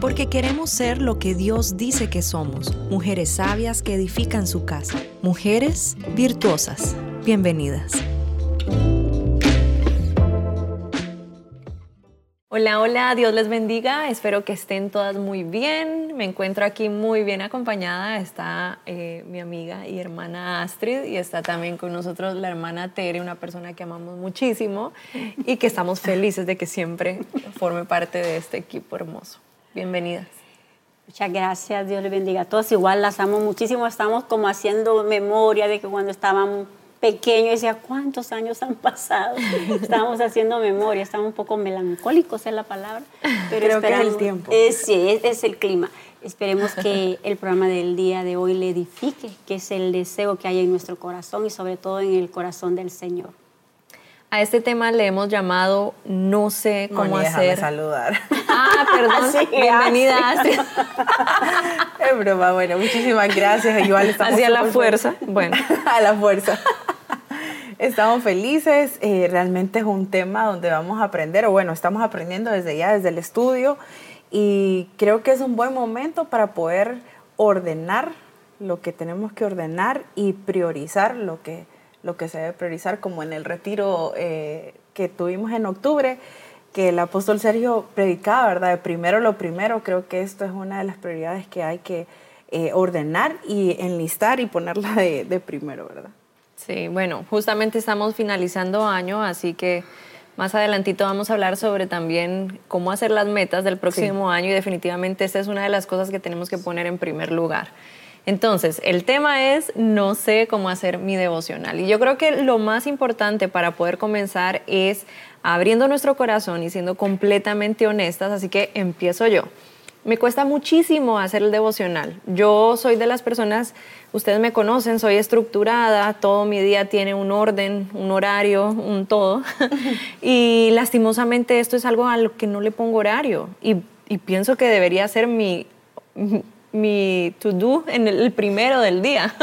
porque queremos ser lo que Dios dice que somos, mujeres sabias que edifican su casa, mujeres virtuosas. Bienvenidas. Hola, hola, Dios les bendiga. Espero que estén todas muy bien. Me encuentro aquí muy bien acompañada. Está eh, mi amiga y hermana Astrid y está también con nosotros la hermana Tere, una persona que amamos muchísimo y que estamos felices de que siempre forme parte de este equipo hermoso. Bienvenidas. Muchas gracias, Dios les bendiga a todos. Igual las amo muchísimo. Estamos como haciendo memoria de que cuando estábamos pequeño decía, ¿cuántos años han pasado? Estábamos haciendo memoria, estamos un poco melancólicos es la palabra, pero Creo que es el tiempo. sí, es, el clima. Esperemos que el programa del día de hoy le edifique, que es el deseo que hay en nuestro corazón y sobre todo en el corazón del Señor. A este tema le hemos llamado No sé cómo Moni, hacer. saludar. Ah, perdón. Sí, Bienvenida, es broma, bueno, muchísimas gracias. Igual estamos Hacia la fuerza. Bueno. a la fuerza. Estamos felices, eh, realmente es un tema donde vamos a aprender, o bueno, estamos aprendiendo desde ya, desde el estudio, y creo que es un buen momento para poder ordenar lo que tenemos que ordenar y priorizar lo que, lo que se debe priorizar, como en el retiro eh, que tuvimos en octubre, que el apóstol Sergio predicaba, ¿verdad? De primero lo primero, creo que esto es una de las prioridades que hay que eh, ordenar y enlistar y ponerla de, de primero, ¿verdad? Sí, bueno, justamente estamos finalizando año, así que más adelantito vamos a hablar sobre también cómo hacer las metas del próximo año y definitivamente esta es una de las cosas que tenemos que poner en primer lugar. Entonces, el tema es no sé cómo hacer mi devocional. Y yo creo que lo más importante para poder comenzar es abriendo nuestro corazón y siendo completamente honestas, así que empiezo yo. Me cuesta muchísimo hacer el devocional. Yo soy de las personas, ustedes me conocen, soy estructurada, todo mi día tiene un orden, un horario, un todo. y lastimosamente esto es algo a lo que no le pongo horario. Y, pienso que debería ser mi, mi to-do en el primero del día.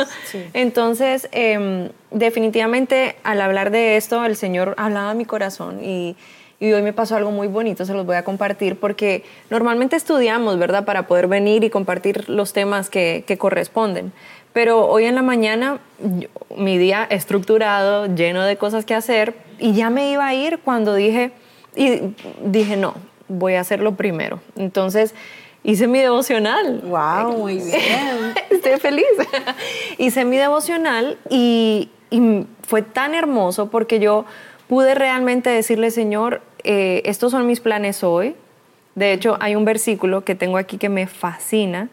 Entonces, em, definitivamente al hablar de esto, el Señor hablaba a mi corazón y y hoy me pasó algo muy bonito, se los voy a compartir, porque normalmente estudiamos, ¿verdad?, para poder venir y compartir los temas que, que corresponden. Pero hoy en la mañana, mi día estructurado, lleno de cosas que hacer, y ya me iba a ir cuando dije, y dije, no, voy a hacerlo primero. Entonces, hice mi devocional. ¡Wow! Muy bien. Estoy feliz. hice mi devocional y, y fue tan hermoso porque yo pude realmente decirle, Señor, eh, estos son mis planes hoy. De hecho, hay un versículo que tengo aquí que me fascina.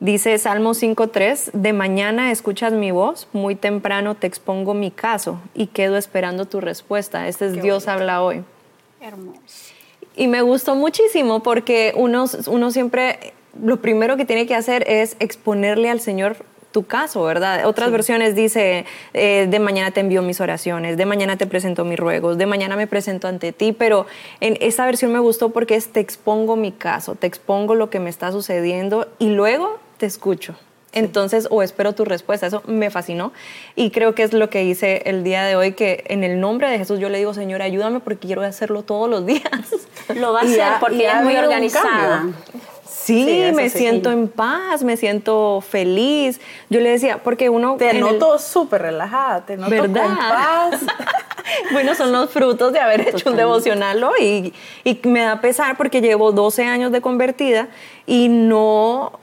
Dice Salmo 5.3, de mañana escuchas mi voz, muy temprano te expongo mi caso y quedo esperando tu respuesta. Este es Dios habla hoy. Hermoso. Y me gustó muchísimo porque uno, uno siempre, lo primero que tiene que hacer es exponerle al Señor tu caso, ¿verdad? Otras versiones dice, eh, de mañana te envío mis oraciones, de mañana te presento mis ruegos, de mañana me presento ante ti, pero en esta versión me gustó porque es te expongo mi caso, te expongo lo que me está sucediendo y luego te escucho. Entonces, o espero tu respuesta. Eso me fascinó y creo que es lo que hice el día de hoy, que en el nombre de Jesús yo le digo, Señor, ayúdame porque quiero hacerlo todos los días. Lo va a hacer porque es muy organizada. Sí, me siento en paz, me siento feliz. Yo le decía, porque uno... Te noto súper relajada, te noto ¿verdad? con paz. bueno, son los frutos de haber hecho un devocional hoy. Y, y me da pesar porque llevo 12 años de convertida y no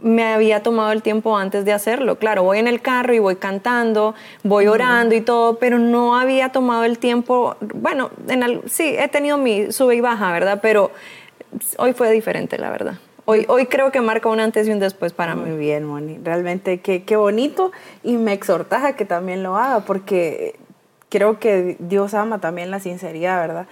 me había tomado el tiempo antes de hacerlo. Claro, voy en el carro y voy cantando, voy orando y todo, pero no había tomado el tiempo, bueno, en sí, he tenido mi sube y baja, ¿verdad? Pero hoy fue diferente, la verdad. Hoy, hoy creo que marca un antes y un después para mí. Muy bien, Moni. Realmente qué, qué bonito y me exhortas a que también lo haga porque creo que Dios ama también la sinceridad, ¿verdad?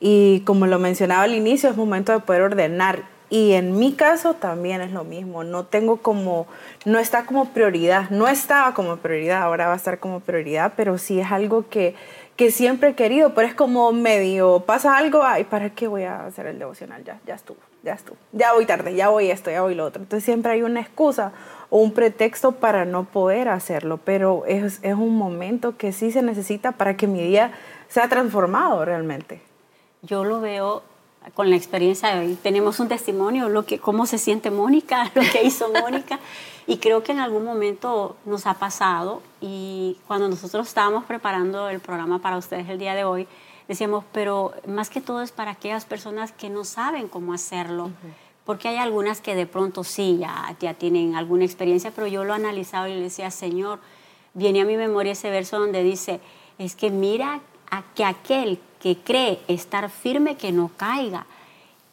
Y como lo mencionaba al inicio, es momento de poder ordenar. Y en mi caso también es lo mismo. No tengo como, no está como prioridad. No estaba como prioridad, ahora va a estar como prioridad, pero sí es algo que, que siempre he querido. Pero es como medio, pasa algo, ay, ¿para qué voy a hacer el devocional? Ya, ya estuvo ya estuvo, ya voy tarde, ya voy esto, ya voy lo otro. Entonces siempre hay una excusa o un pretexto para no poder hacerlo, pero es, es un momento que sí se necesita para que mi día sea transformado realmente. Yo lo veo con la experiencia de hoy. Tenemos un testimonio, lo que, cómo se siente Mónica, lo que hizo Mónica. Y creo que en algún momento nos ha pasado y cuando nosotros estábamos preparando el programa para ustedes el día de hoy, decíamos, pero más que todo es para aquellas personas que no saben cómo hacerlo. Porque hay algunas que de pronto sí, ya, ya tienen alguna experiencia, pero yo lo analizaba y le decía, Señor, viene a mi memoria ese verso donde dice, es que mira a que aquel que cree estar firme, que no caiga.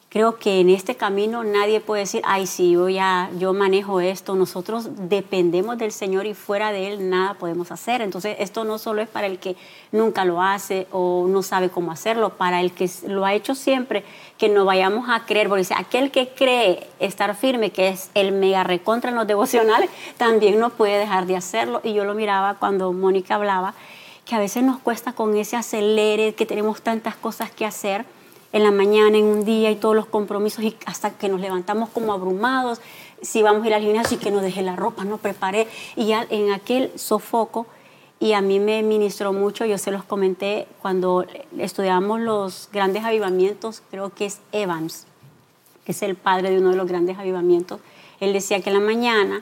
Creo que en este camino nadie puede decir, ay, sí, yo ya, yo manejo esto. Nosotros dependemos del Señor y fuera de Él nada podemos hacer. Entonces, esto no solo es para el que nunca lo hace o no sabe cómo hacerlo, para el que lo ha hecho siempre, que no vayamos a creer, porque dice, aquel que cree estar firme, que es el mega recontra en los devocionales, también no puede dejar de hacerlo. Y yo lo miraba cuando Mónica hablaba que a veces nos cuesta con ese acelere, que tenemos tantas cosas que hacer en la mañana, en un día y todos los compromisos y hasta que nos levantamos como abrumados, si vamos a ir al gimnasio y que no dejé la ropa, no preparé. Y ya en aquel sofoco y a mí me ministró mucho, yo se los comenté cuando estudiamos los grandes avivamientos, creo que es Evans, que es el padre de uno de los grandes avivamientos, él decía que en la mañana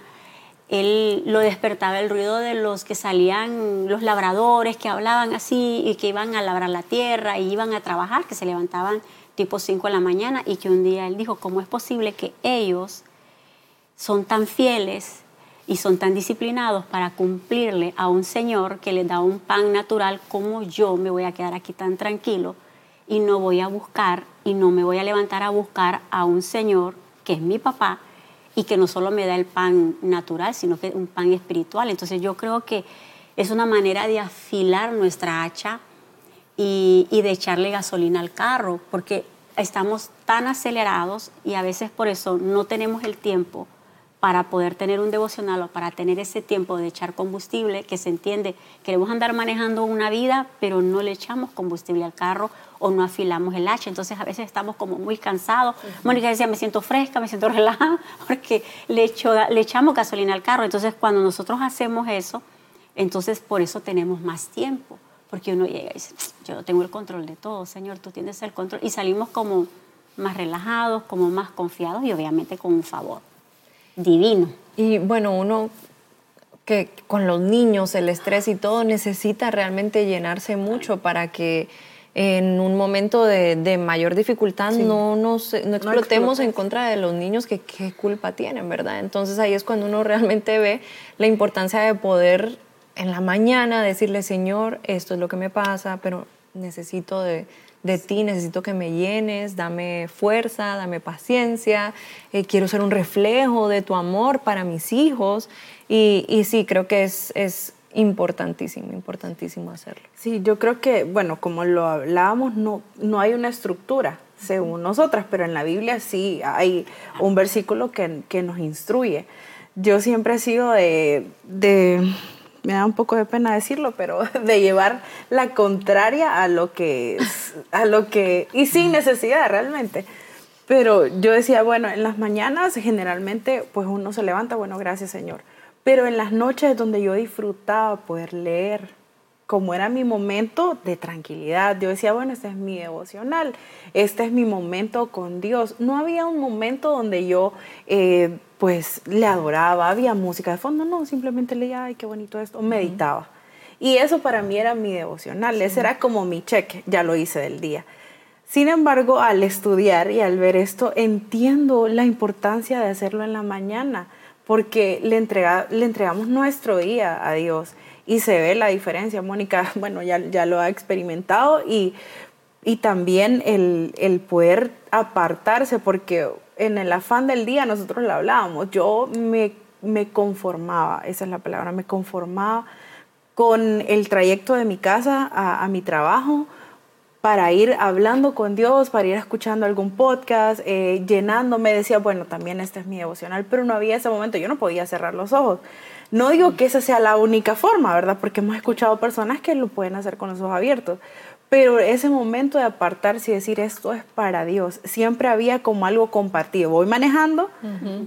él lo despertaba el ruido de los que salían, los labradores que hablaban así y que iban a labrar la tierra y iban a trabajar, que se levantaban tipo 5 de la mañana y que un día él dijo, ¿cómo es posible que ellos son tan fieles y son tan disciplinados para cumplirle a un Señor que les da un pan natural como yo me voy a quedar aquí tan tranquilo y no voy a buscar y no me voy a levantar a buscar a un Señor que es mi papá y que no solo me da el pan natural, sino que un pan espiritual. Entonces yo creo que es una manera de afilar nuestra hacha y, de echarle gasolina al carro, porque estamos tan acelerados y a veces por eso no tenemos el tiempo para poder tener un devocional o para tener ese tiempo de echar combustible, que se entiende, queremos andar manejando una vida, pero no le echamos combustible al carro o no afilamos el hacha. Entonces a veces estamos como muy cansados. Mónica decía, me siento fresca, me siento relajada, porque le, echo, le echamos gasolina al carro. Entonces cuando nosotros hacemos eso, entonces por eso tenemos más tiempo, porque uno llega y dice, yo tengo el control de todo, Señor, tú tienes el control. Y salimos como más relajados, como más confiados y obviamente con un favor divino. Y bueno, uno que con los niños, el estrés y todo, necesita realmente llenarse mucho para que en un momento de, mayor dificultad no, nos, no explotemos en contra de los niños que qué culpa tienen, ¿verdad? Entonces ahí es cuando uno realmente ve la importancia de poder en la mañana decirle, Señor, esto es lo que me pasa, pero necesito de, de ti, necesito que me llenes, dame fuerza, dame paciencia, eh, quiero ser un reflejo de tu amor para mis hijos. Y, y sí, creo que es, es importantísimo, importantísimo hacerlo. Sí, yo creo que, bueno, como lo hablábamos, no, no hay una estructura según nosotras, pero en la Biblia sí hay un versículo que, que nos instruye. Yo siempre he sido de, de me da un poco de pena decirlo, pero de llevar la contraria a lo que, a lo que, y sin necesidad realmente. Pero yo decía, bueno, en las mañanas generalmente pues uno se levanta, bueno, gracias Señor. Pero en las noches donde yo disfrutaba poder leer, como era mi momento de tranquilidad, yo decía, bueno, este es mi devocional, este es mi momento con Dios. No había un momento donde yo eh, pues le adoraba, había música de fondo, no, simplemente leía, ay, qué bonito esto, meditaba. Y eso para mí era mi devocional, ese era como mi cheque, ya lo hice del día. Sin embargo, al estudiar y al ver esto, entiendo la importancia de hacerlo en la mañana, porque le, entrega, le entregamos nuestro día a Dios y se ve la diferencia. Mónica, bueno, ya, ya lo ha experimentado y, y también el, el poder apartarse, porque en el afán del día nosotros lo hablábamos, yo me, me conformaba, esa es la palabra, me conformaba con el trayecto de mi casa a, mi trabajo para ir hablando con Dios, para ir escuchando algún podcast, eh, llenándome, decía, bueno, también este es mi devocional, pero no había ese momento, yo no podía cerrar los ojos. No digo que esa sea la única forma, ¿verdad? Porque hemos escuchado personas que lo pueden hacer con los ojos abiertos, pero ese momento de apartarse y decir esto es para Dios, siempre había como algo compartido. Voy manejando,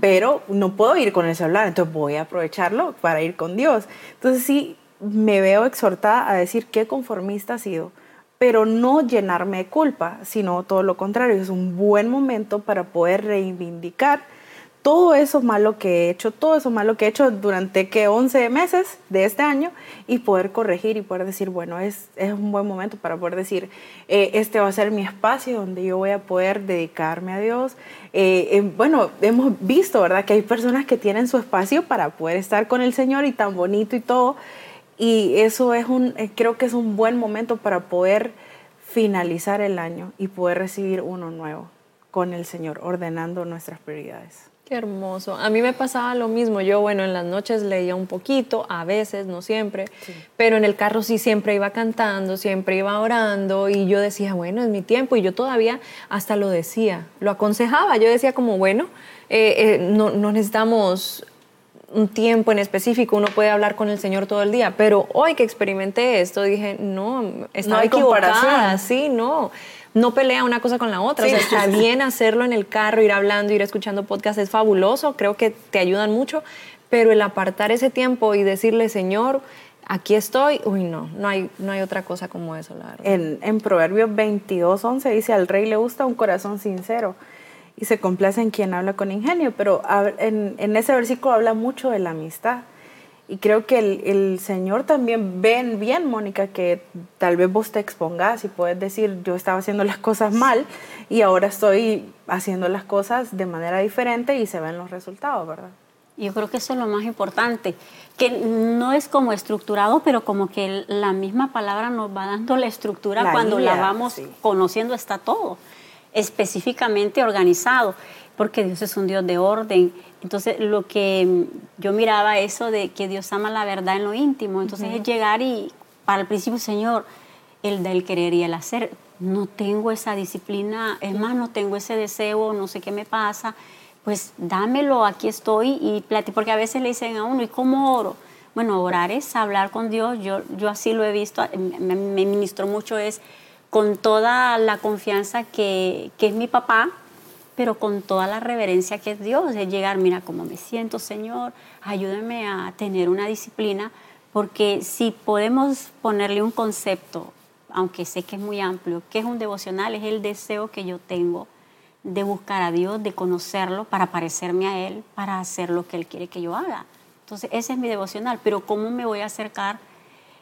pero no puedo ir con el celular, entonces voy a aprovecharlo para ir con Dios. Entonces sí, me veo exhortada a decir qué conformista ha sido pero no llenarme de culpa, sino todo lo contrario, es un buen momento para poder reivindicar todo eso malo que he hecho, todo eso malo que he hecho durante que 11 meses de este año y poder corregir y poder decir, bueno, es, es un buen momento para poder decir, eh, este va a ser mi espacio donde yo voy a poder dedicarme a Dios. Eh, eh, bueno, hemos visto, ¿verdad? Que hay personas que tienen su espacio para poder estar con el Señor y tan bonito y todo. Y eso es un, creo que es un buen momento para poder finalizar el año y poder recibir uno nuevo con el Señor, ordenando nuestras prioridades. Qué hermoso. A mí me pasaba lo mismo. Yo, bueno, en las noches leía un poquito, a veces, no siempre, pero en el carro sí siempre iba cantando, siempre iba orando y yo decía, bueno, es mi tiempo. Y yo todavía hasta lo decía, lo aconsejaba. Yo decía como, bueno, eh, eh, no, no necesitamos un tiempo en específico, uno puede hablar con el Señor todo el día, pero hoy que experimenté esto dije, no, estaba equivocada, sí, no no pelea una cosa con la otra. o sea, está bien hacerlo en el carro, ir hablando, ir escuchando podcast, es fabuloso, creo que te ayudan mucho, pero el apartar ese tiempo y decirle, Señor, aquí estoy, uy, no, no hay, no hay otra cosa como eso, la verdad. En, en Proverbios 22, 11 dice, al rey le gusta un corazón sincero y se complace en quien habla con ingenio, pero en, en ese versículo habla mucho de la amistad. Y creo que el, Señor también ve bien, Mónica, que tal vez vos te expongas y puedes decir, yo estaba haciendo las cosas mal y ahora estoy haciendo las cosas de manera diferente y se ven los resultados, ¿verdad? Yo creo que eso es lo más importante, que no es como estructurado, pero como que la misma palabra nos va dando la estructura cuando la vamos conociendo, está todo específicamente organizado, porque Dios es un Dios de orden entonces, lo que mm, yo miraba eso de que Dios ama la verdad en lo íntimo. Entonces, es llegar y, para el principio, Señor, el del querer y el hacer. No tengo esa disciplina, es más, no tengo ese deseo, no sé qué me pasa. Pues dámelo, aquí estoy y plati, porque a veces le dicen a uno, ¿y cómo oro? Bueno, orar es hablar con Dios, yo, yo así lo he visto, me, me ministró mucho, es con toda la confianza que, que es mi papá, pero con toda la reverencia que es Dios, es llegar, mira cómo me siento, Señor, ayúdame a tener una disciplina, porque si podemos ponerle un concepto, aunque sé que es muy amplio, que es un devocional, es el deseo que yo tengo de buscar a Dios, de conocerlo, para parecerme a Él, para hacer lo que Él quiere que yo haga. Entonces, ese es mi devocional, pero ¿cómo me voy a acercar?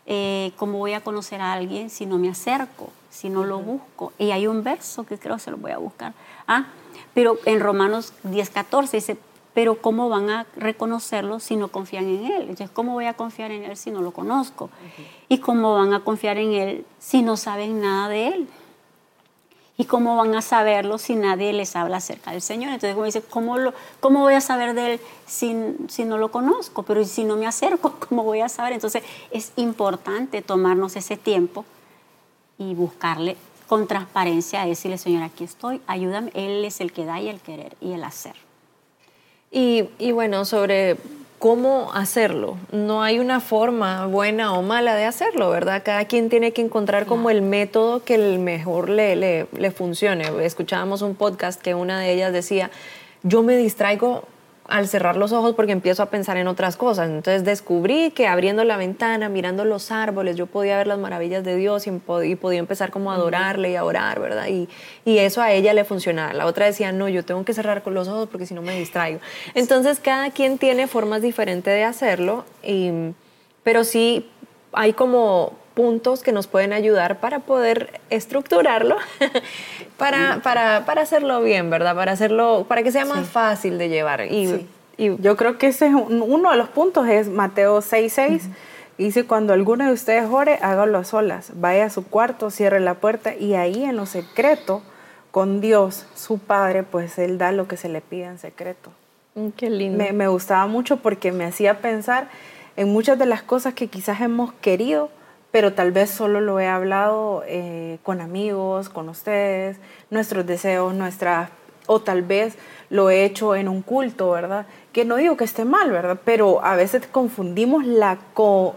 Eh, ¿Cómo voy a conocer a alguien si no me acerco, si no lo busco? Y hay un verso que creo se lo voy a buscar. Ah, pero en Romanos 10, 14 dice, pero ¿cómo van a reconocerlo si no confían en Él? Entonces, ¿cómo voy a confiar en Él si no lo conozco? ¿Y cómo van a confiar en Él si no saben nada de Él? ¿Y cómo van a saberlo si nadie les habla acerca del Señor? Entonces, como dice, ¿cómo, lo, cómo voy a saber de Él si, si no lo conozco? Pero si no me acerco, ¿cómo voy a saber? Entonces, es importante tomarnos ese tiempo y buscarle con transparencia, decirle, Señor, aquí estoy, ayúdame. Él es el que da y el querer y el hacer. Y, y bueno, sobre cómo hacerlo. No hay una forma buena o mala de hacerlo, ¿verdad? Cada quien tiene que encontrar como el método que el mejor le, le, le funcione. Escuchábamos un podcast que una de ellas decía, yo me distraigo al cerrar los ojos porque empiezo a pensar en otras cosas. Entonces descubrí que abriendo la ventana, mirando los árboles, yo podía ver las maravillas de Dios y, podía empezar como a adorarle y a orar, ¿verdad? Y, y, eso a ella le funcionaba. La otra decía, no, yo tengo que cerrar con los ojos porque si no me distraigo. Entonces cada quien tiene formas diferentes de hacerlo, y, pero sí hay como puntos que nos pueden ayudar para poder estructurarlo, para, para, para, hacerlo bien, ¿verdad? Para, hacerlo, para que sea más fácil de llevar. Y, y, yo creo que ese es uno de los puntos, es Mateo 6.6. Dice, cuando alguno de ustedes ore, hágalo a solas. Vaya a su cuarto, cierre la puerta y ahí en lo secreto, con Dios, su Padre, pues Él da lo que se le pide en secreto. Mm, qué lindo. Me, me gustaba mucho porque me hacía pensar en muchas de las cosas que quizás hemos querido, pero tal vez solo lo he hablado eh, con amigos, con ustedes, nuestros deseos, nuestras, o tal vez lo he hecho en un culto, ¿verdad? Que no digo que esté mal, ¿verdad? Pero a veces confundimos la,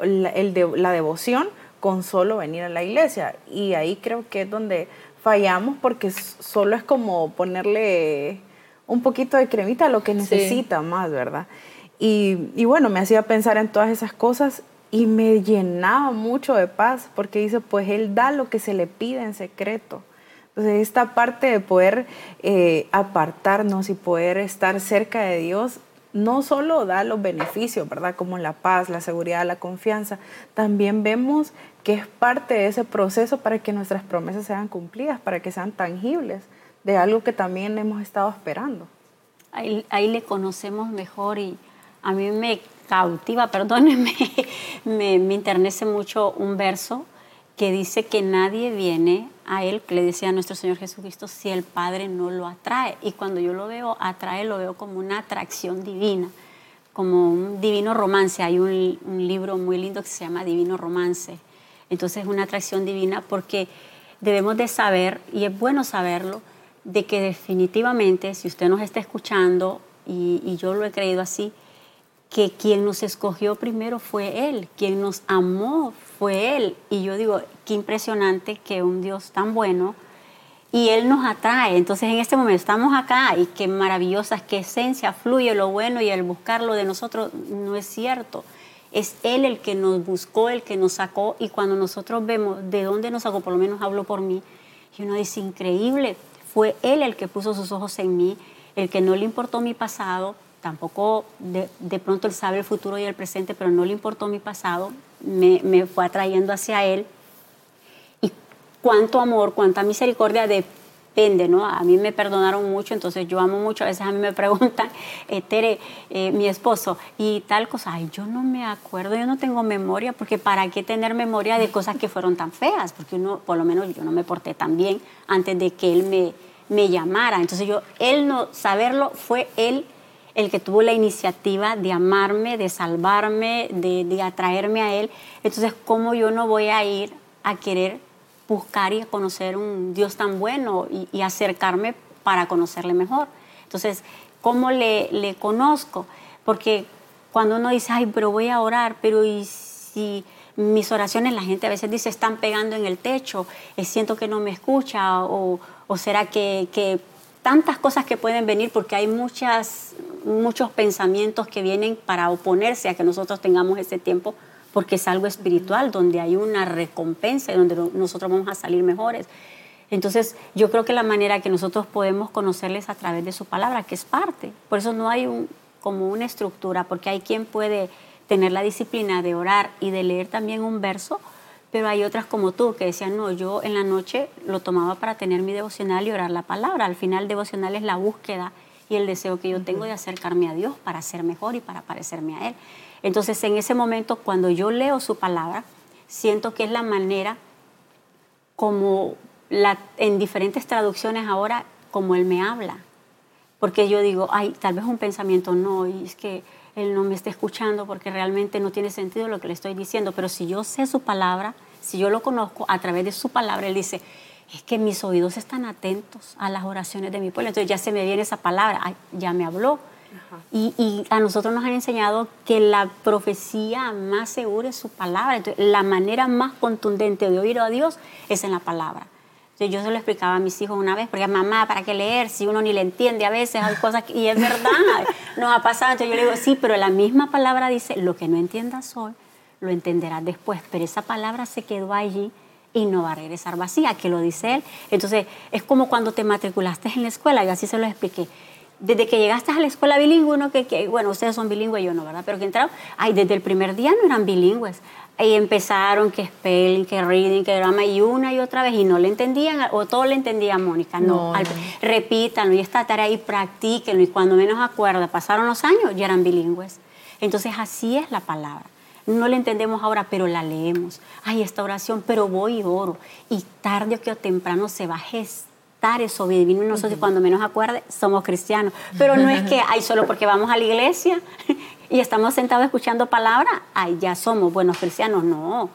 el de, la devoción con solo venir a la iglesia y ahí creo que es donde fallamos porque solo es como ponerle un poquito de cremita a lo que necesita más, ¿verdad? Y, y bueno, me hacía pensar en todas esas cosas y me llenaba mucho de paz porque dice, pues Él da lo que se le pide en secreto. Entonces, esta parte de poder eh, apartarnos y poder estar cerca de Dios no solo da los beneficios, ¿verdad? Como la paz, la seguridad, la confianza, también vemos que es parte de ese proceso para que nuestras promesas sean cumplidas, para que sean tangibles, de algo que también hemos estado esperando. Ahí, ahí le conocemos mejor y a mí me cautiva, perdónenme, me, me internece mucho un verso que dice que nadie viene a Él, que le decía a nuestro Señor Jesucristo, si el Padre no lo atrae. Y cuando yo lo veo atrae, lo veo como una atracción divina, como un divino romance. Hay un, libro muy lindo que se llama Divino Romance. Entonces es una atracción divina porque debemos de saber, y es bueno saberlo, de que definitivamente, si usted nos está escuchando, y yo lo he creído así, que quien nos escogió primero fue Él, quien nos amó fue Él. Y yo digo, qué impresionante que un Dios tan bueno y Él nos atrae. Entonces en este momento estamos acá y qué maravillosa, qué esencia fluye lo bueno y el buscarlo de nosotros no es cierto. Es Él el que nos buscó, el que nos sacó y cuando nosotros vemos de dónde nos sacó, por lo menos hablo por mí, y uno dice, increíble, fue Él el que puso sus ojos en mí, el que no le importó mi pasado, tampoco de, de, pronto él sabe el futuro y el presente, pero no le importó mi pasado, me, me, fue atrayendo hacia él. Y cuánto amor, cuánta misericordia depende, ¿no? A mí me perdonaron mucho, entonces yo amo mucho. A veces a mí me preguntan, eh, Tere, eh, mi esposo, y tal cosa, ay, yo no me acuerdo, yo no tengo memoria, porque ¿para qué tener memoria de cosas que fueron tan feas? Porque uno, por lo menos yo no me porté tan bien antes de que él me, me llamara. Entonces yo, él no saberlo, fue él el que tuvo la iniciativa de amarme, de salvarme, de, de, atraerme a Él. Entonces, ¿cómo yo no voy a ir a querer buscar y conocer un Dios tan bueno y, acercarme para conocerle mejor? Entonces, ¿cómo le, le, conozco? Porque cuando uno dice, ay, pero voy a orar, pero ¿y si mis oraciones, la gente a veces dice, están pegando en el techo, eh, siento que no me escucha, o, o será que tantas cosas que pueden venir porque hay muchas, muchos pensamientos que vienen para oponerse a que nosotros tengamos ese tiempo porque es algo espiritual, donde hay una recompensa y donde nosotros vamos a salir mejores. Entonces, yo creo que la manera que nosotros podemos conocerles a través de su palabra, que es parte. Por eso no hay un, como una estructura, porque hay quien puede tener la disciplina de orar y de leer también un verso, pero hay otras como tú que decían, no, yo en la noche lo tomaba para tener mi devocional y orar la palabra. Al final, devocional es la búsqueda y el deseo que yo tengo de acercarme a Dios para ser mejor y para parecerme a Él. Entonces, en ese momento, cuando yo leo su palabra, siento que es la manera como la, en diferentes traducciones ahora, como Él me habla. Porque yo digo, ay, tal vez un pensamiento no, y es que Él no me está escuchando porque realmente no tiene sentido lo que le estoy diciendo. Pero si yo sé su palabra, si yo lo conozco a través de su palabra, Él dice, es que mis oídos están atentos a las oraciones de mi pueblo. Entonces ya se me viene esa palabra, ya me habló. Y, y, a nosotros nos han enseñado que la profecía más segura es su palabra. Entonces, la manera más contundente de oír a Dios es en la palabra. Entonces, yo se lo explicaba a mis hijos una vez, porque mamá, ¿para qué leer? Si uno ni le entiende a veces, hay cosas que, y es verdad, nos ha pasado. Entonces yo le digo, sí, pero la misma palabra dice, lo que no entiendas hoy, lo entenderás después. Pero esa palabra se quedó allí y no va a regresar vacía, que lo dice él. Entonces, es como cuando te matriculaste en la escuela, y así se lo expliqué desde que llegaste a la escuela bilingüe, uno que, que, bueno, ustedes son bilingües, yo no, ¿verdad? Pero que entraron, ay, desde el primer día no eran bilingües. Ahí empezaron que spelling, que reading, que drama, y una y otra vez, y no le entendían, o todo le entendía a Mónica, no. no, Al, repítanlo, y esta tarea, y practíquenlo, y cuando menos acuerda, pasaron los años, ya eran bilingües. Entonces, así es la palabra. No la entendemos ahora, pero la leemos. Ay, esta oración, pero voy y oro. Y tarde o que temprano se va a gestar eso divino en nosotros uh -huh. cuando menos acuerde somos cristianos. Pero no es que, ay, solo porque vamos a la iglesia y estamos sentados escuchando palabra, ay, ya somos buenos cristianos. No,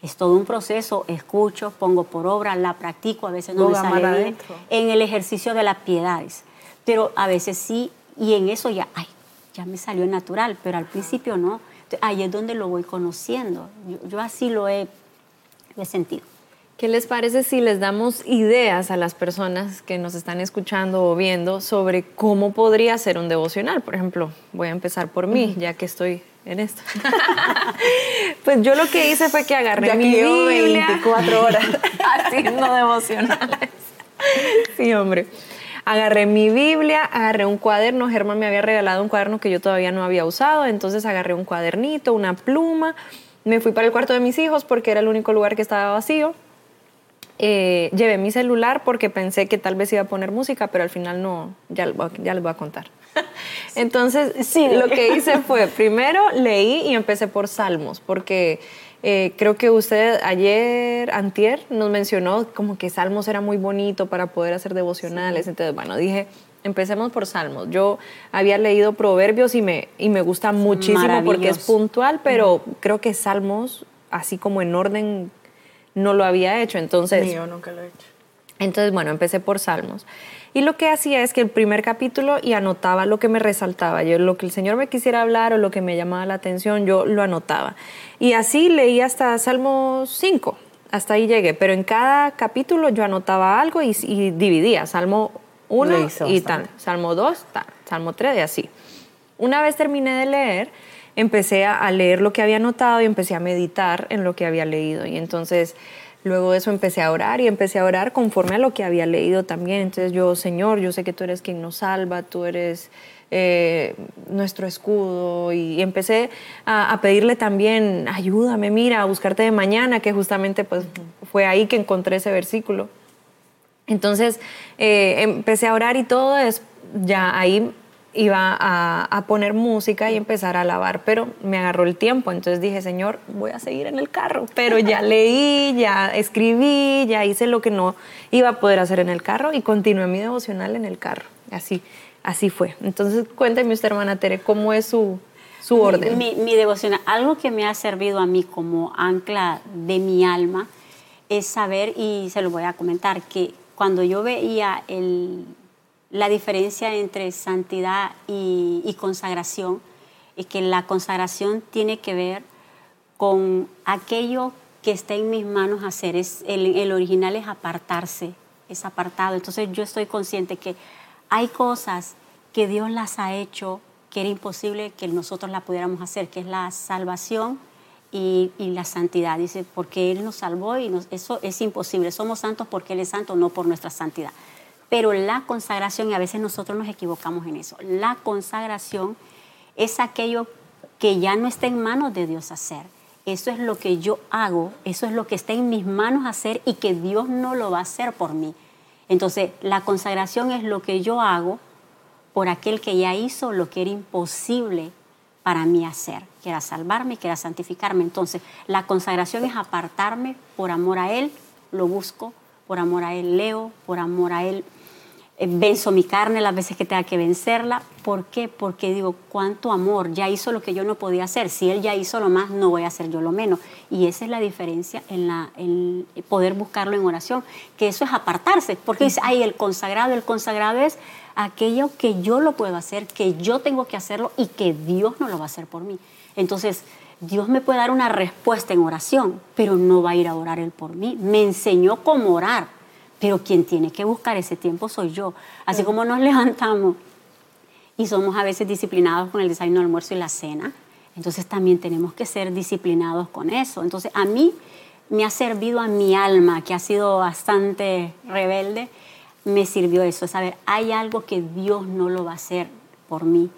es todo un proceso. Escucho, pongo por obra, la practico, a veces no me sale bien, en el ejercicio de las piedades. Pero a veces sí, y en eso ya, ay, ya me salió natural, pero al principio no. Ahí es donde lo voy conociendo. Yo, yo así lo he, he sentido. ¿Qué les parece si les damos ideas a las personas que nos están escuchando o viendo sobre cómo podría ser un devocional? Por ejemplo, voy a empezar por mí, ya que estoy en esto. pues yo lo que hice fue que agarré Ya mi que Biblia. 24 horas. haciendo devocionales. Sí, hombre. Agarré mi Biblia, agarré un cuaderno. Germán me había regalado un cuaderno que yo todavía no había usado. Entonces agarré un cuadernito, una pluma. Me fui para el cuarto de mis hijos porque era el único lugar que estaba vacío. Eh, llevé mi celular porque pensé que tal vez iba a poner música, pero al final no, ya, les voy a- ya les voy a contar. Entonces, sí, lo que hice fue, primero leí y empecé por Salmos, porque eh, creo que usted ayer, antier, nos mencionó como que Salmos era muy bonito para poder hacer devocionales. Entonces, bueno, dije, empecemos por Salmos. Yo había leído Proverbios y me, y me gusta muchísimo porque es puntual, pero creo que Salmos, así como en orden, no lo había hecho. Entonces, Ni yo nunca lo he hecho. entonces, bueno, empecé por Salmos. Y lo que hacía es que el primer capítulo y anotaba lo que me resaltaba. Yo lo que el Señor me quisiera hablar o lo que me llamaba la atención, yo lo anotaba. Y así leí hasta Salmos 5. Hasta ahí llegué. Pero en cada capítulo yo anotaba algo y, y dividía. Salmo 1 Leíste y tal. Salmo 2, tal. Salmo 3 y así. Una vez terminé de leer, empecé a, leer lo que había anotado y empecé a meditar en lo que había leído. Y entonces, luego de eso empecé a orar y empecé a orar conforme a lo que había leído también. Entonces yo, Señor, yo sé que tú eres quien nos salva, tú eres eh, nuestro escudo. Y empecé a, a pedirle también, ayúdame, mira, a buscarte de mañana, que justamente pues fue ahí que encontré ese versículo. Entonces eh, empecé a orar y todo, es, ya ahí iba a, a poner música y empezar a alabar, pero me agarró el tiempo, entonces dije, Señor, voy a seguir en el carro, pero ya leí, ya escribí, ya hice lo que no iba a poder hacer en el carro y continué mi devocional en el carro, así, así fue. Entonces cuénteme usted, hermana Tere, ¿cómo es su, su orden? Mi, mi devocional, algo que me ha servido a mí como ancla de mi alma es saber, y se lo voy a comentar, que cuando yo veía el, la diferencia entre santidad y, consagración, es que la consagración tiene que ver con aquello que está en mis manos hacer. Es, el, original es apartarse, es apartado. Entonces yo estoy consciente que hay cosas que Dios las ha hecho que era imposible que nosotros la pudiéramos hacer, que es la salvación y, la santidad. Dice, porque Él nos salvó y eso es imposible. Somos santos porque Él es santo, no por nuestra santidad. Pero la consagración, y a veces nosotros nos equivocamos en eso, la consagración es aquello que ya no está en manos de Dios hacer. Eso es lo que yo hago, eso es lo que está en mis manos hacer y que Dios no lo va a hacer por mí. Entonces, la consagración es lo que yo hago por aquel que ya hizo lo que era imposible para mí hacer, que era salvarme, que era santificarme. Entonces, la consagración es apartarme por amor a Él, lo busco, por amor a Él leo, por amor a Él venzo mi carne las veces que tenga que vencerla. ¿Por qué? Porque digo, cuánto amor, ya hizo lo que yo no podía hacer. Si Él ya hizo lo más, no voy a hacer yo lo menos. Y esa es la diferencia en, la, en poder buscarlo en oración, que eso es apartarse. Porque dice, ay, el consagrado, el consagrado es aquello que yo lo puedo hacer, que yo tengo que hacerlo y que Dios no lo va a hacer por mí. Entonces, Dios me puede dar una respuesta en oración, pero no va a ir a orar Él por mí. Me enseñó cómo orar, pero quien tiene que buscar ese tiempo soy yo. Así como nos levantamos y somos a veces disciplinados con el desayuno, el almuerzo y la cena, entonces también tenemos que ser disciplinados con eso. Entonces, a mí me ha servido a mi alma, que ha sido bastante rebelde, me sirvió eso, saber, hay algo que Dios no lo va a hacer por mí,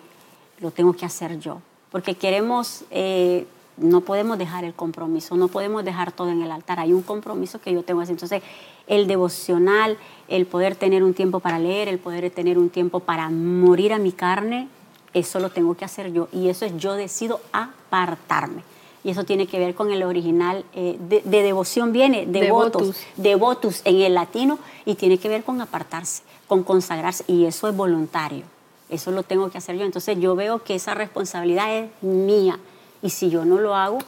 lo tengo que hacer yo. Porque queremos, eh, no podemos dejar el compromiso, no podemos dejar todo en el altar, hay un compromiso que yo tengo que hacer. Entonces, el devocional, el poder tener un tiempo para leer, el poder tener un tiempo para morir a mi carne, eso lo tengo que hacer yo. Y eso es yo decido apartarme. Y eso tiene que ver con el original eh, de, de devoción, viene devotos, Devotus. devotus en el latino y tiene que ver con apartarse, con consagrarse y eso es voluntario. Eso lo tengo que hacer yo. Entonces yo veo que esa responsabilidad es mía y si yo no lo hago,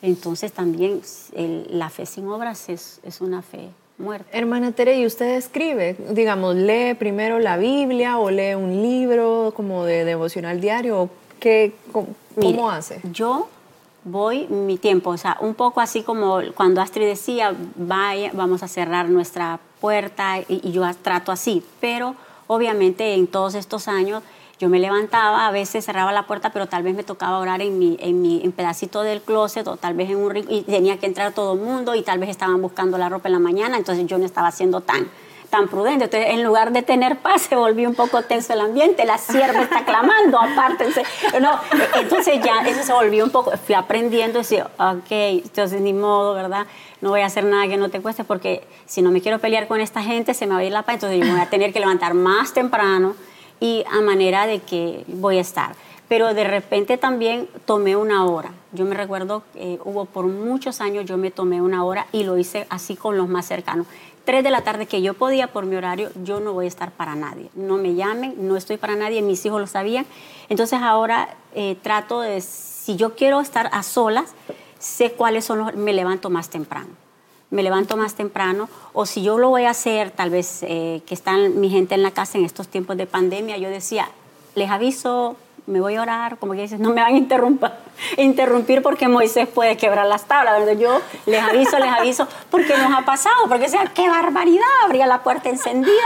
entonces también el- la fe sin obras es, es una fe Hermana Tere, ¿y usted escribe? Digamos, ¿lee primero la Biblia o lee un libro como de devocional diario? ¿Qué, ¿Cómo, hace? Yo voy mi tiempo, o sea, un poco así como cuando Astrid decía, vaya, vamos a cerrar nuestra puerta y, y yo trato así, pero obviamente en todos estos años Yo me levantaba, a veces cerraba la puerta, pero tal vez me tocaba orar en mi, en mi pedacito del closet o tal vez en un y tenía que entrar todo el mundo y tal vez estaban buscando la ropa en la mañana, entonces yo no estaba haciendo tan tan prudente. Entonces, en lugar de tener paz, se volvió un poco tenso el ambiente. La sierva está clamando, apártense. No, entonces ya eso se volvió un poco, fui aprendiendo y decía, ok, entonces ni modo, ¿verdad? No voy a hacer nada que no te cueste porque si no me quiero pelear con esta gente, se me va a ir la paz. Entonces yo me voy a tener que levantar más temprano y a manera de que voy a estar. Pero de repente también tomé una hora. Yo me recuerdo, eh, hubo por muchos años, yo me tomé una hora y lo hice así con los más cercanos. 3 de la tarde que yo podía por mi horario, yo no voy a estar para nadie. No me llamen, no estoy para nadie, mis hijos lo sabían. Entonces ahora eh, trato de, si yo quiero estar a solas, sé cuáles son los, me levanto más temprano. Me levanto más temprano, o si yo lo voy a hacer, tal vez eh, que están mi gente en la casa en estos tiempos de pandemia, yo decía, les aviso me voy a orar, como que dices, no me van a interrumpir, interrumpir porque Moisés puede quebrar las tablas. ¿verdad? Yo les aviso, les aviso, porque nos ha pasado, porque qué barbaridad, abría la puerta encendida.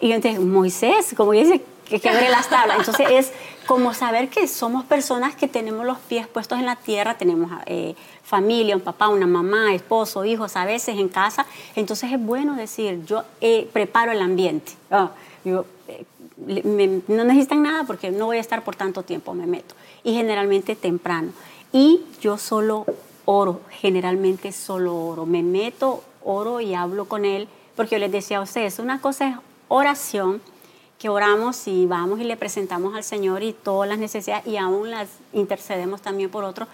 Y entonces, Moisés, como dice, que quebre las tablas. Entonces es como saber que somos personas que tenemos los pies puestos en la tierra, tenemos eh, familia, un papá, una mamá, esposo, hijos, a veces en casa. Entonces es bueno decir, yo eh, preparo el ambiente. Ah, yo, eh, no necesitan nada porque no voy a estar por tanto tiempo, me meto. Y generalmente temprano. Y yo solo oro, generalmente solo oro. Me meto, oro y hablo con él, porque yo les decía a ustedes, una cosa es oración, que oramos y vamos y le presentamos al Señor y todas las necesidades y aún las intercedemos también por otro,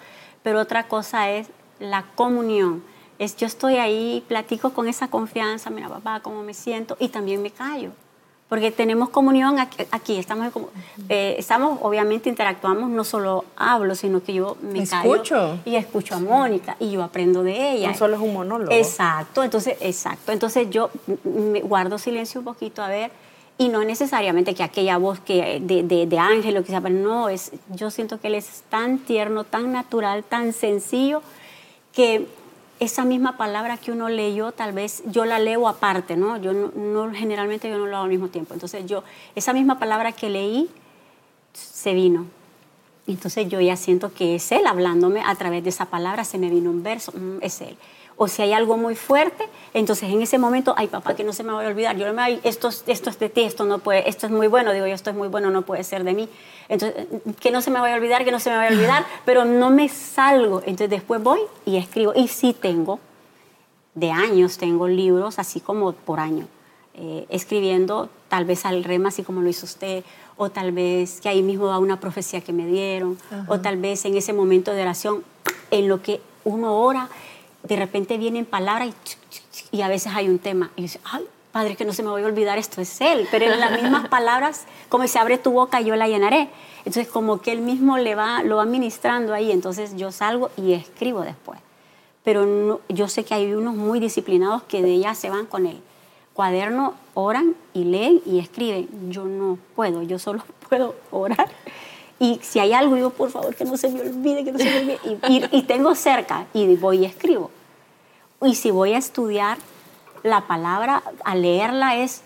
pero otra cosa es la comunión. Es yo estoy ahí, platico con esa confianza, mira papá, cómo me siento y también me callo porque tenemos comunión aquí, estamos, eh, estamos, obviamente interactuamos, no solo hablo, sino que yo me escucho. y escucho a Mónica y yo aprendo de ella. No solo es un monólogo. Exacto, entonces, exacto, entonces yo me guardo silencio un poquito a ver y no necesariamente que aquella voz que de, de, de ángel o que sea, pero no, es, yo siento que él es tan tierno, tan natural, tan sencillo que esa misma palabra que uno leyó, tal vez yo la leo aparte, ¿no? Yo no, generalmente yo no lo hago al mismo tiempo. Entonces yo, esa misma palabra que leí, se vino. Entonces yo ya siento que es Él hablándome a través de esa palabra, se me vino un verso, mm, es Él o si hay algo muy fuerte, entonces en ese momento, ay papá, que no se me vaya a olvidar, yo no me esto, esto es de ti, esto no puede, esto es muy bueno, digo yo, esto es muy bueno, no puede ser de mí. Entonces, que no se me vaya a olvidar, que no se me vaya a olvidar, pero no me salgo. Entonces después voy y escribo. Y sí tengo, de años tengo libros, así como por año, eh, escribiendo tal vez al rema, así como lo hizo usted, o tal vez que ahí mismo va una profecía que me dieron, o tal vez en ese momento de oración, en lo que uno ora, de repente vienen palabras y, y a veces hay un tema. Y dice, ay, Padre, que no se me voy a olvidar, esto es Él. Pero en las mismas palabras, como se abre tu boca, yo la llenaré. Entonces, como que Él mismo le va, lo va ministrando ahí. Entonces, yo salgo y escribo después. Pero yo sé que hay unos muy disciplinados que de ella se van con él. Cuaderno, oran y leen y escriben. Yo no puedo, yo solo puedo orar. Y si hay algo, digo, por favor, que no se me olvide, que no se me olvide. Y, tengo cerca y voy y escribo. Y si voy a estudiar, la palabra, a leerla es,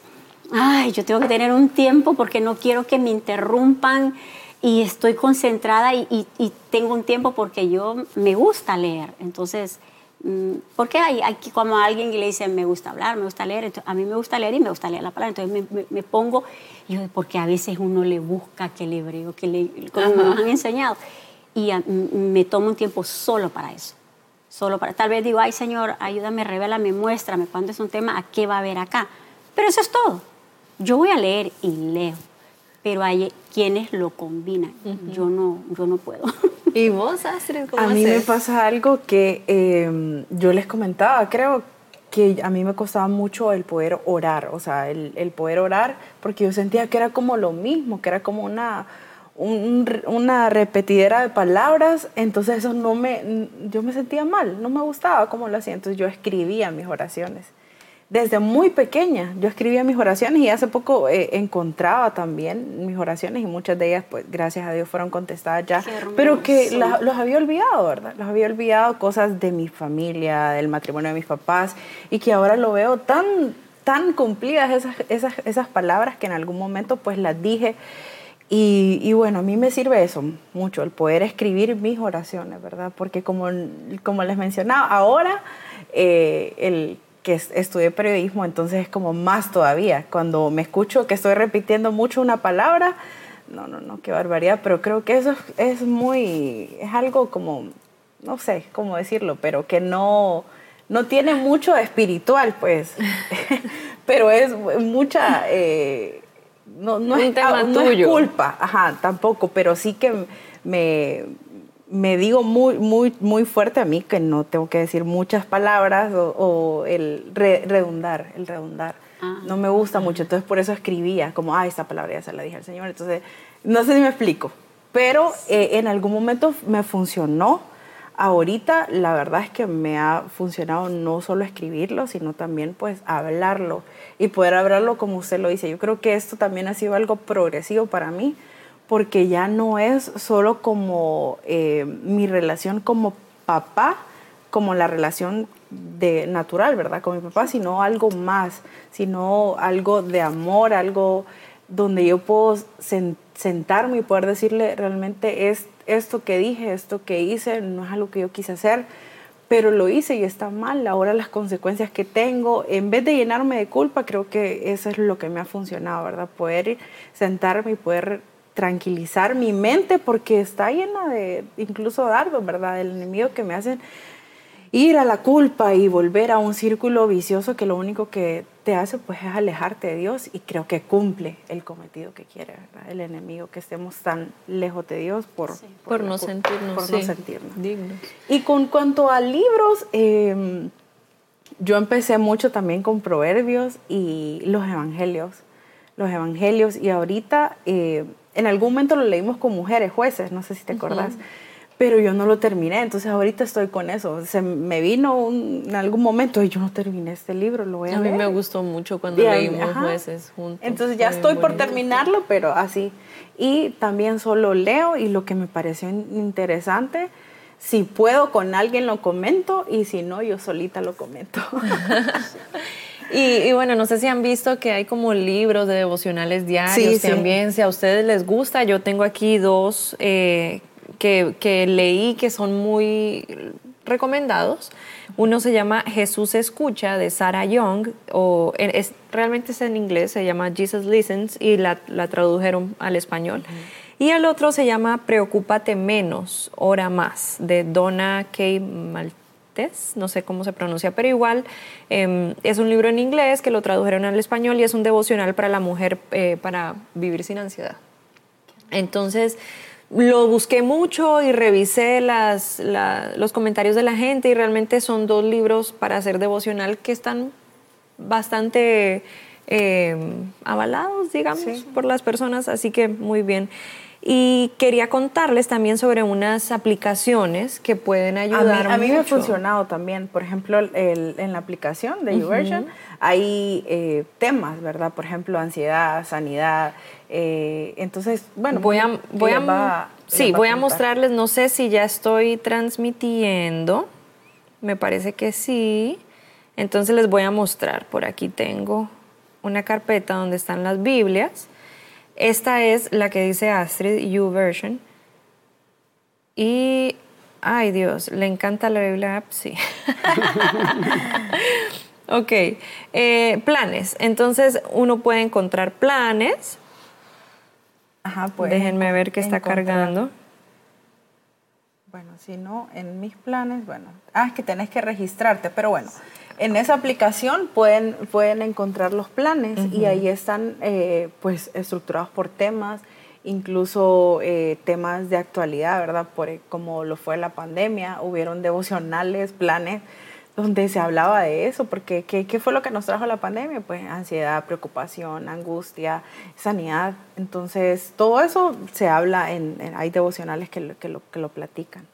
ay, yo tengo que tener un tiempo porque no quiero que me interrumpan y estoy concentrada y, tengo un tiempo porque yo me gusta leer. Entonces, porque hay, hay como a alguien le dice, me gusta hablar, me gusta leer, a mí me gusta leer y me gusta leer la palabra, entonces me, me, pongo, yo, porque a veces uno le busca que le hebreo, que le, como me han enseñado, y me tomo un tiempo solo para eso solo para, tal vez digo, ay Señor, ayúdame, revélame, muéstrame cuándo es un tema, a qué va a haber acá. Pero eso es todo. Yo voy a leer y leo, pero hay quienes lo combinan. Yo no, yo no puedo. ¿Y vos, Astrid, cómo A mí me pasa algo que em, yo les comentaba, creo que a mí me costaba mucho el poder orar, o sea, el, el poder orar, porque yo sentía que era como lo mismo, que era como una una repetidera de palabras, entonces eso no me, yo me sentía mal, no me gustaba cómo lo hacía, entonces yo escribía mis oraciones. Desde muy pequeña yo escribía mis oraciones y hace poco eh, encontraba también mis oraciones y muchas de ellas, pues gracias a Dios, fueron contestadas ya, pero que los había olvidado, ¿verdad? Los había olvidado cosas de mi familia, del matrimonio de mis papás y que ahora lo veo tan, tan cumplidas esas, esas, esas palabras que en algún momento pues las dije Y, bueno, a mí me sirve eso mucho, el poder escribir mis oraciones, ¿verdad? Porque como, como les mencionaba, ahora eh, el que estudié periodismo, entonces es como más todavía. Cuando me escucho que estoy repitiendo mucho una palabra, no, no, no, qué barbaridad, pero creo que eso es muy, es algo como, no sé cómo decirlo, pero que no, no tiene mucho espiritual, pues, pero es mucha... Eh, no, no, es, culpa, ajá, tampoco, pero sí que me, me digo muy, muy, muy fuerte a mí que no tengo que decir muchas palabras o, el redundar, el redundar. Ah. no me gusta mucho, entonces por eso escribía, como, ah, esta palabra ya se la dije al Señor. Entonces, no sé si me explico, pero eh, en algún momento me funcionó. Ahorita la verdad es que me ha funcionado no solo escribirlo, sino también pues hablarlo y poder hablarlo como usted lo dice. Yo creo que esto también ha sido algo progresivo para mí, porque ya no es solo como eh, mi relación como papá, como la relación de natural, ¿verdad? Con mi papá, sino algo más, sino algo de amor, algo donde yo puedo sentarme y poder decirle realmente es esto que dije, esto que hice, no es algo que yo quise hacer, pero lo hice y está mal. Ahora las consecuencias que tengo, en vez de llenarme de culpa, creo que eso es lo que me ha funcionado, ¿verdad? Poder sentarme y poder tranquilizar mi mente porque está llena de incluso dardos, ¿verdad? El enemigo que me hacen ir a la culpa y volver a un círculo vicioso que lo único que te hace pues es alejarte de Dios y creo que cumple el cometido que quiere ¿verdad? el enemigo que estemos tan lejos de Dios por, por, no sentirnos, por no sentirnos. dignos. Y con cuanto a libros, em, yo empecé mucho también con proverbios y los evangelios, los evangelios y ahorita eh, en algún momento lo leímos con mujeres jueces, no sé si te acordás pero yo no lo terminé, entonces ahorita estoy con eso. Se me vino en algún momento y yo no terminé este libro, lo voy a, a mí me gustó mucho cuando leímos jueces juntos. Entonces ya estoy por terminarlo, pero así. Y también solo leo y lo que me pareció interesante, si puedo con alguien lo comento y si no, yo solita lo comento. Y, bueno, no sé si han visto que hay como libros de devocionales diarios también. Si a ustedes les gusta, yo tengo aquí dos eh, que, leí que son muy recomendados. Uno se llama Jesús Escucha de Sarah Young, o es, realmente es en inglés, se llama Jesus Listens y la, tradujeron al español. Y el otro se llama Preocúpate menos, ora más, de Donna K. No sé cómo se pronuncia, pero igual em, es un libro en inglés que lo tradujeron al español y es un devocional para la mujer eh, para vivir sin ansiedad. Entonces, lo busqué mucho y revisé las, los comentarios de la gente y realmente son dos libros para hacer devocional que están bastante em, avalados, digamos, por las personas, así que muy bien. Y quería contarles también sobre unas aplicaciones que pueden ayudar. A mí, me ha funcionado también. Por ejemplo, en la aplicación de YouVersion hay eh, temas, ¿verdad? Por ejemplo, ansiedad, sanidad. Eh, entonces, bueno, voy a, voy a, sí, voy a mostrarles. No sé si ya estoy transmitiendo. Me parece que sí. Entonces les voy a mostrar. Por aquí tengo una carpeta donde están las Biblias. Esta es la que dice Astrid, U version. Y, ay Dios, le encanta la Biblia sí. ok, eh, planes. Entonces uno puede encontrar planes. Ajá, pues. Déjenme ver qué está cargando. Bueno, si no, en mis planes, bueno. Ah, es que tenés que registrarte, pero bueno en esa aplicación pueden, pueden encontrar los planes y ahí están eh, pues estructurados por temas, incluso eh, temas de actualidad, ¿verdad? Por, como lo fue la pandemia, hubieron devocionales, planes donde se hablaba de eso, porque ¿qué, fue lo que nos trajo la pandemia? Pues ansiedad, preocupación, angustia, sanidad. Entonces, todo eso se habla en, hay devocionales que, que, lo, que lo platican.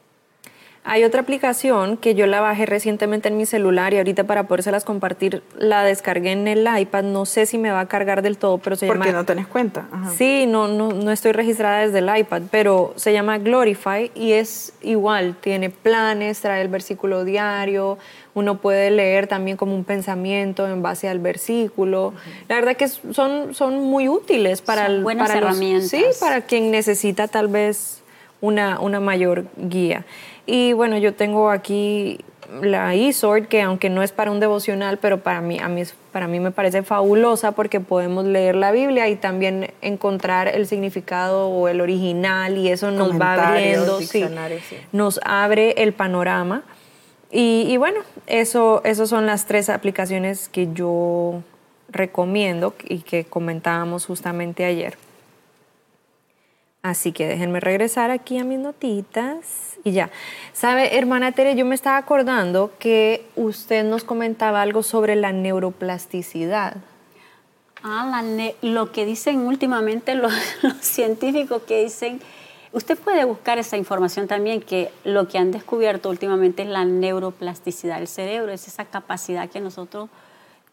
Hay otra aplicación que yo la bajé recientemente en mi celular y ahorita para podérselas compartir la descargué en el iPad. No sé si me va a cargar del todo, pero se llama... Porque no tenés cuenta. Sí, no, no, no estoy registrada desde el iPad, pero se llama Glorify y es igual. Tiene planes, trae el versículo diario, uno puede leer también como un pensamiento en base al versículo. La verdad que son, son muy útiles para, son buenas para herramientas. sí, para quien necesita tal vez una, una mayor guía. Y bueno, yo tengo aquí la eSword, que aunque no es para un devocional, pero para mí, a mí, para mí me parece fabulosa porque podemos leer la Biblia y también encontrar el significado o el original y eso nos va abriendo, sí, nos abre el panorama. Y, y bueno, eso, eso son las tres aplicaciones que yo recomiendo y que comentábamos justamente ayer. Así que déjenme regresar aquí a mis notitas y ya. Sabe, hermana Tere, yo me estaba acordando que usted nos comentaba algo sobre la neuroplasticidad. Ah, lo que dicen últimamente los, los, científicos que dicen, usted puede buscar esa información también, que lo que han descubierto últimamente es la neuroplasticidad del cerebro, es esa capacidad que nosotros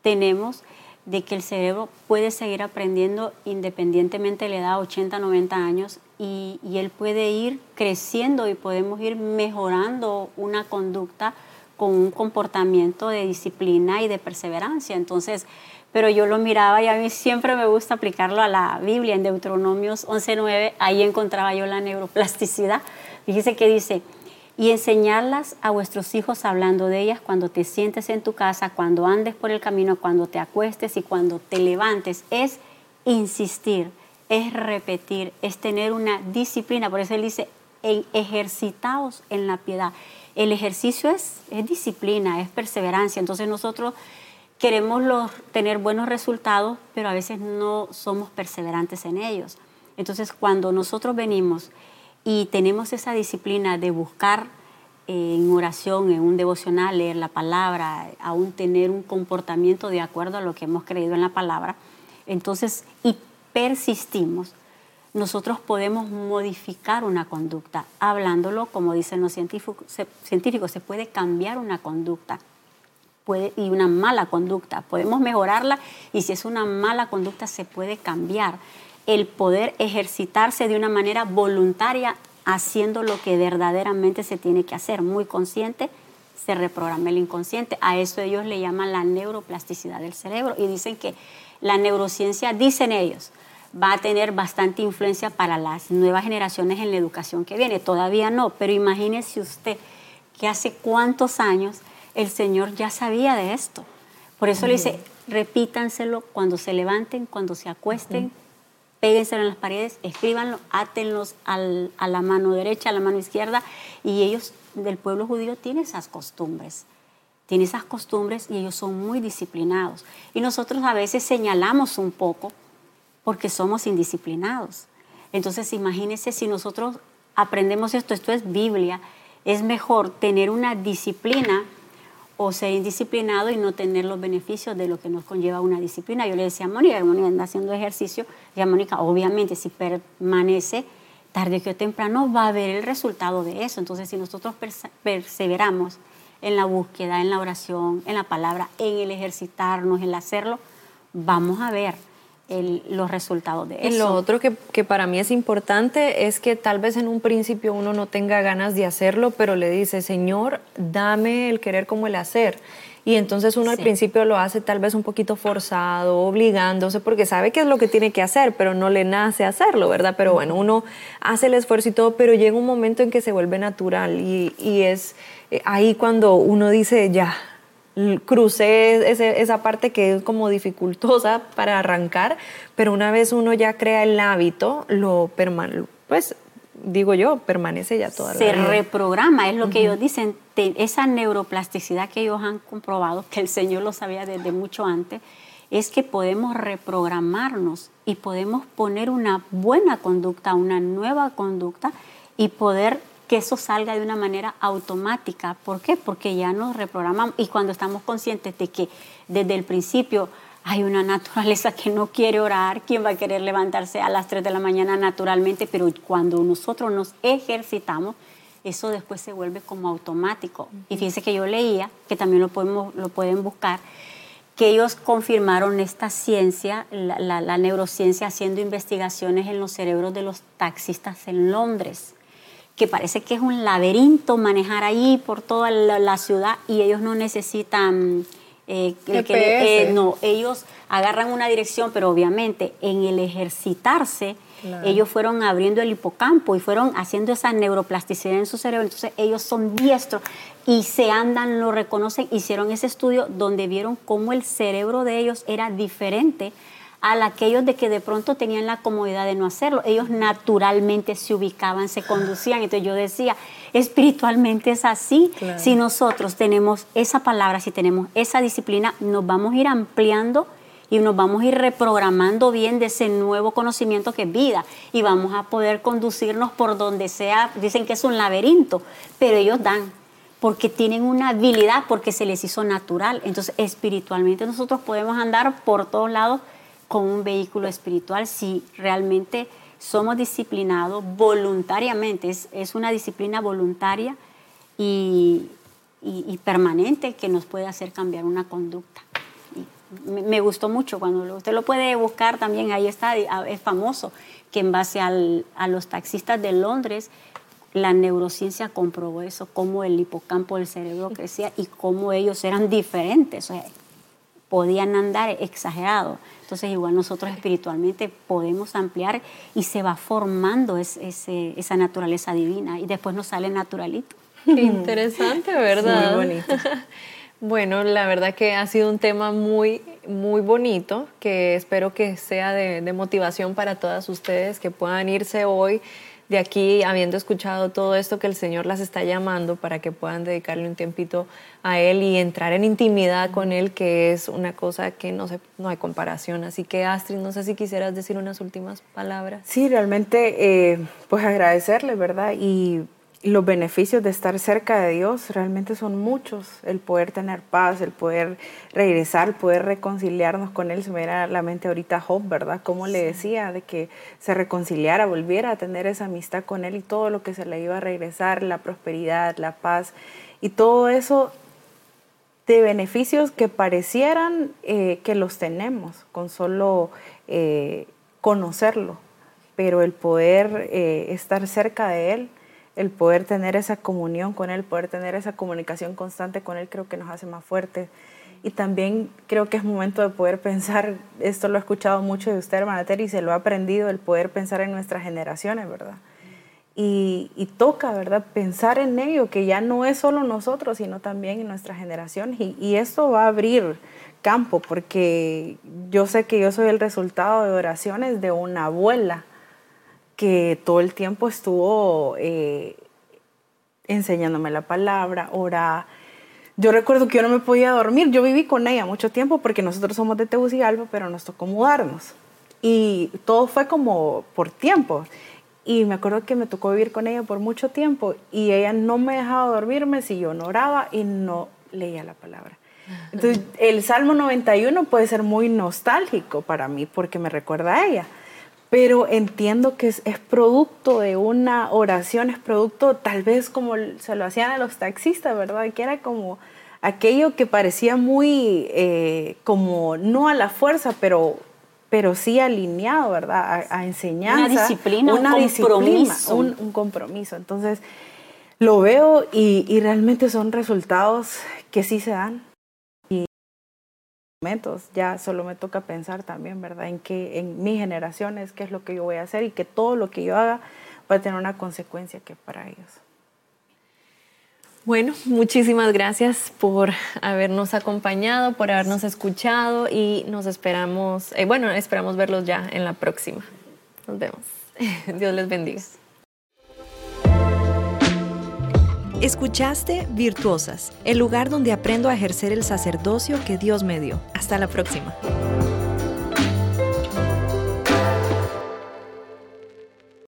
tenemos de que el cerebro puede seguir aprendiendo independientemente de la edad 80, 90 años y, y, él puede ir creciendo y podemos ir mejorando una conducta con un comportamiento de disciplina y de perseverancia. Entonces, pero yo lo miraba y a mí siempre me gusta aplicarlo a la Biblia en Deuteronomios 11.9, ahí encontraba yo la neuroplasticidad. Fíjese que dice, y enseñarlas a vuestros hijos hablando de ellas cuando te sientes en tu casa, cuando andes por el camino, cuando te acuestes y cuando te levantes. Es insistir, es repetir, es tener una disciplina. Por eso él dice, ejercitaos en la piedad. El ejercicio es, disciplina, es perseverancia. Entonces nosotros queremos tener buenos resultados, pero a veces no somos perseverantes en ellos. Entonces cuando nosotros venimos y tenemos esa disciplina de buscar eh, en oración, en un devocional, leer la palabra, aún tener un comportamiento de acuerdo a lo que hemos creído en la palabra, entonces, y persistimos, nosotros podemos modificar una conducta. Hablándolo, como dicen los científicos, se, científicos, se puede cambiar una conducta puede, y una mala conducta. Podemos mejorarla y si es una mala conducta se puede cambiar el poder ejercitarse de una manera voluntaria haciendo lo que verdaderamente se tiene que hacer, muy consciente, se reprograma el inconsciente. A eso ellos le llaman la neuroplasticidad del cerebro y dicen que la neurociencia, dicen ellos, va a tener bastante influencia para las nuevas generaciones en la educación que viene. Todavía no, pero imagínese usted que hace cuántos años el Señor ya sabía de esto. Por eso le dice, repítanselo cuando se levanten, cuando se acuesten, péguenselo en las paredes, escríbanlo, átenlos al, a la mano derecha, a la mano izquierda, y ellos del pueblo judío tienen esas costumbres. Tienen esas costumbres y ellos son muy disciplinados. Y nosotros a veces señalamos un poco porque somos indisciplinados. Entonces imagínense si nosotros aprendemos esto, esto es Biblia, es mejor tener una disciplina o ser indisciplinado y no tener los beneficios de lo que nos conlleva una disciplina. Yo le decía a Mónica, Mónica anda haciendo ejercicio, y a Mónica, obviamente, si permanece tarde o temprano, va a ver el resultado de eso. Entonces, si nosotros perseveramos en la búsqueda, en la oración, en la palabra, en el ejercitarnos, en el hacerlo, vamos a ver los resultados de eso. Y lo otro que, que, para mí es importante es que tal vez en un principio uno no tenga ganas de hacerlo, pero le dice, Señor, dame el querer como el hacer. Y entonces uno al principio lo hace tal vez un poquito forzado, obligándose, porque sabe que es lo que tiene que hacer, pero no le nace hacerlo, ¿verdad? Pero bueno, uno hace el esfuerzo y todo, pero llega un momento en que se vuelve natural y, y es eh, ahí cuando uno dice, ya, crucé esa parte que es como dificultosa para arrancar, pero una vez uno ya crea el hábito, lo pues digo yo, permanece ya toda Se reprograma, es lo que ellos dicen, esa neuroplasticidad que ellos han comprobado, que el Señor lo sabía desde mucho antes, es que podemos reprogramarnos y podemos poner una buena conducta, una nueva conducta y poder que eso salga de una manera automática. ¿Por qué? Porque ya nos reprogramamos y cuando estamos conscientes de que desde el principio hay una naturaleza que no quiere orar, ¿quién va a querer levantarse a las 3 de la mañana naturalmente? Pero cuando nosotros nos ejercitamos, eso después se vuelve como automático. Y fíjense que yo leía, que también lo, podemos, lo pueden buscar, que ellos confirmaron esta ciencia, la, neurociencia, haciendo investigaciones en los cerebros de los taxistas en Londres, que parece que es un laberinto manejar ahí por toda la, ciudad y ellos no necesitan... Eh, que, eh, no, ellos agarran una dirección, pero obviamente en el ejercitarse, ellos fueron abriendo el hipocampo y fueron haciendo esa neuroplasticidad en su cerebro. Entonces ellos son diestros y se andan, lo reconocen. Hicieron ese estudio donde vieron cómo el cerebro de ellos era diferente a aquellos de que de pronto tenían la comodidad de no hacerlo. Ellos naturalmente se ubicaban, se conducían. Entonces yo decía, espiritualmente es así. Si nosotros tenemos esa palabra, si tenemos esa disciplina, nos vamos a ir ampliando y nos vamos a ir reprogramando bien de ese nuevo conocimiento que es vida y vamos a poder conducirnos por donde sea. Dicen que es un laberinto, pero ellos dan porque tienen una habilidad, porque se les hizo natural. Entonces, espiritualmente nosotros podemos andar por todos lados con un vehículo espiritual si realmente somos disciplinados voluntariamente. Es, una disciplina voluntaria y permanente que nos puede hacer cambiar una conducta me, gustó mucho cuando usted lo puede buscar también, ahí está, es famoso, que en base a los taxistas de Londres, la neurociencia comprobó eso, cómo el hipocampo del cerebro crecía y cómo ellos eran diferentes, o sea, podían andar exagerados. Entonces igual nosotros espiritualmente podemos ampliar y se va formando esa naturaleza divina y después nos sale naturalito. Qué interesante, ¿verdad? muy bonito. Bueno, la verdad que ha sido un tema muy, muy bonito, que espero que sea de, motivación para todas ustedes, que puedan irse hoy de aquí habiendo escuchado todo esto que el Señor las está llamando para que puedan dedicarle un tiempito a Él y entrar en intimidad con Él, que es una cosa que no, se, no hay comparación. Así que Astrid, no sé si quisieras decir unas últimas palabras. Sí, realmente, eh, pues agradecerle, ¿verdad? Y los beneficios de estar cerca de Dios realmente son muchos. El poder tener paz, el poder regresar, el poder reconciliarnos con Él. Se me viene a la mente ahorita Job, ¿verdad? Como le decía, de que se reconciliara, volviera a tener esa amistad con Él y todo lo que se le iba a regresar, la prosperidad, la paz y todo eso de beneficios que parecieran eh, que los tenemos con solo eh, conocerlo, pero el poder eh, estar cerca de Él el poder tener esa comunión con Él, poder tener esa comunicación constante con Él, creo que nos hace más fuertes. Y también creo que es momento de poder pensar, esto lo he escuchado mucho de usted, hermana Terry, y se lo ha aprendido, el poder pensar en nuestras generaciones, ¿verdad? Y, toca, ¿verdad? Pensar en ello, que ya no es solo nosotros, sino también en nuestras generaciones. Y, y esto va a abrir campo, porque yo sé que yo soy el resultado de oraciones de una abuela que todo el tiempo estuvo eh, enseñándome la palabra, ora. Yo recuerdo que yo no me podía dormir, yo viví con ella mucho tiempo porque nosotros somos de Tegucigalpa, pero nos tocó mudarnos. Y todo fue como por tiempo. Y me acuerdo que me tocó vivir con ella por mucho tiempo y ella no me dejaba dormirme si yo no oraba y no leía la palabra. Entonces, el Salmo 91 puede ser muy nostálgico para mí porque me recuerda a ella pero entiendo que es, producto de una oración, es producto tal vez como se lo hacían a los taxistas, ¿verdad? Que era como aquello que parecía muy eh, como no a la fuerza, pero, pero sí alineado, ¿verdad? A, enseñanza. Una disciplina, una un compromiso. un, compromiso. Entonces, lo veo y, y realmente son resultados que sí se dan momentos, ya solo me toca pensar también, ¿verdad? En que en mis generaciones, qué es lo que yo voy a hacer y que todo lo que yo haga va a tener una consecuencia que para ellos. Bueno, muchísimas gracias por habernos acompañado, por habernos escuchado y nos esperamos, eh, bueno, esperamos verlos ya en la próxima. Nos vemos. Dios les bendiga. Escuchaste Virtuosas, el lugar donde aprendo a ejercer el sacerdocio que Dios me dio. Hasta la próxima.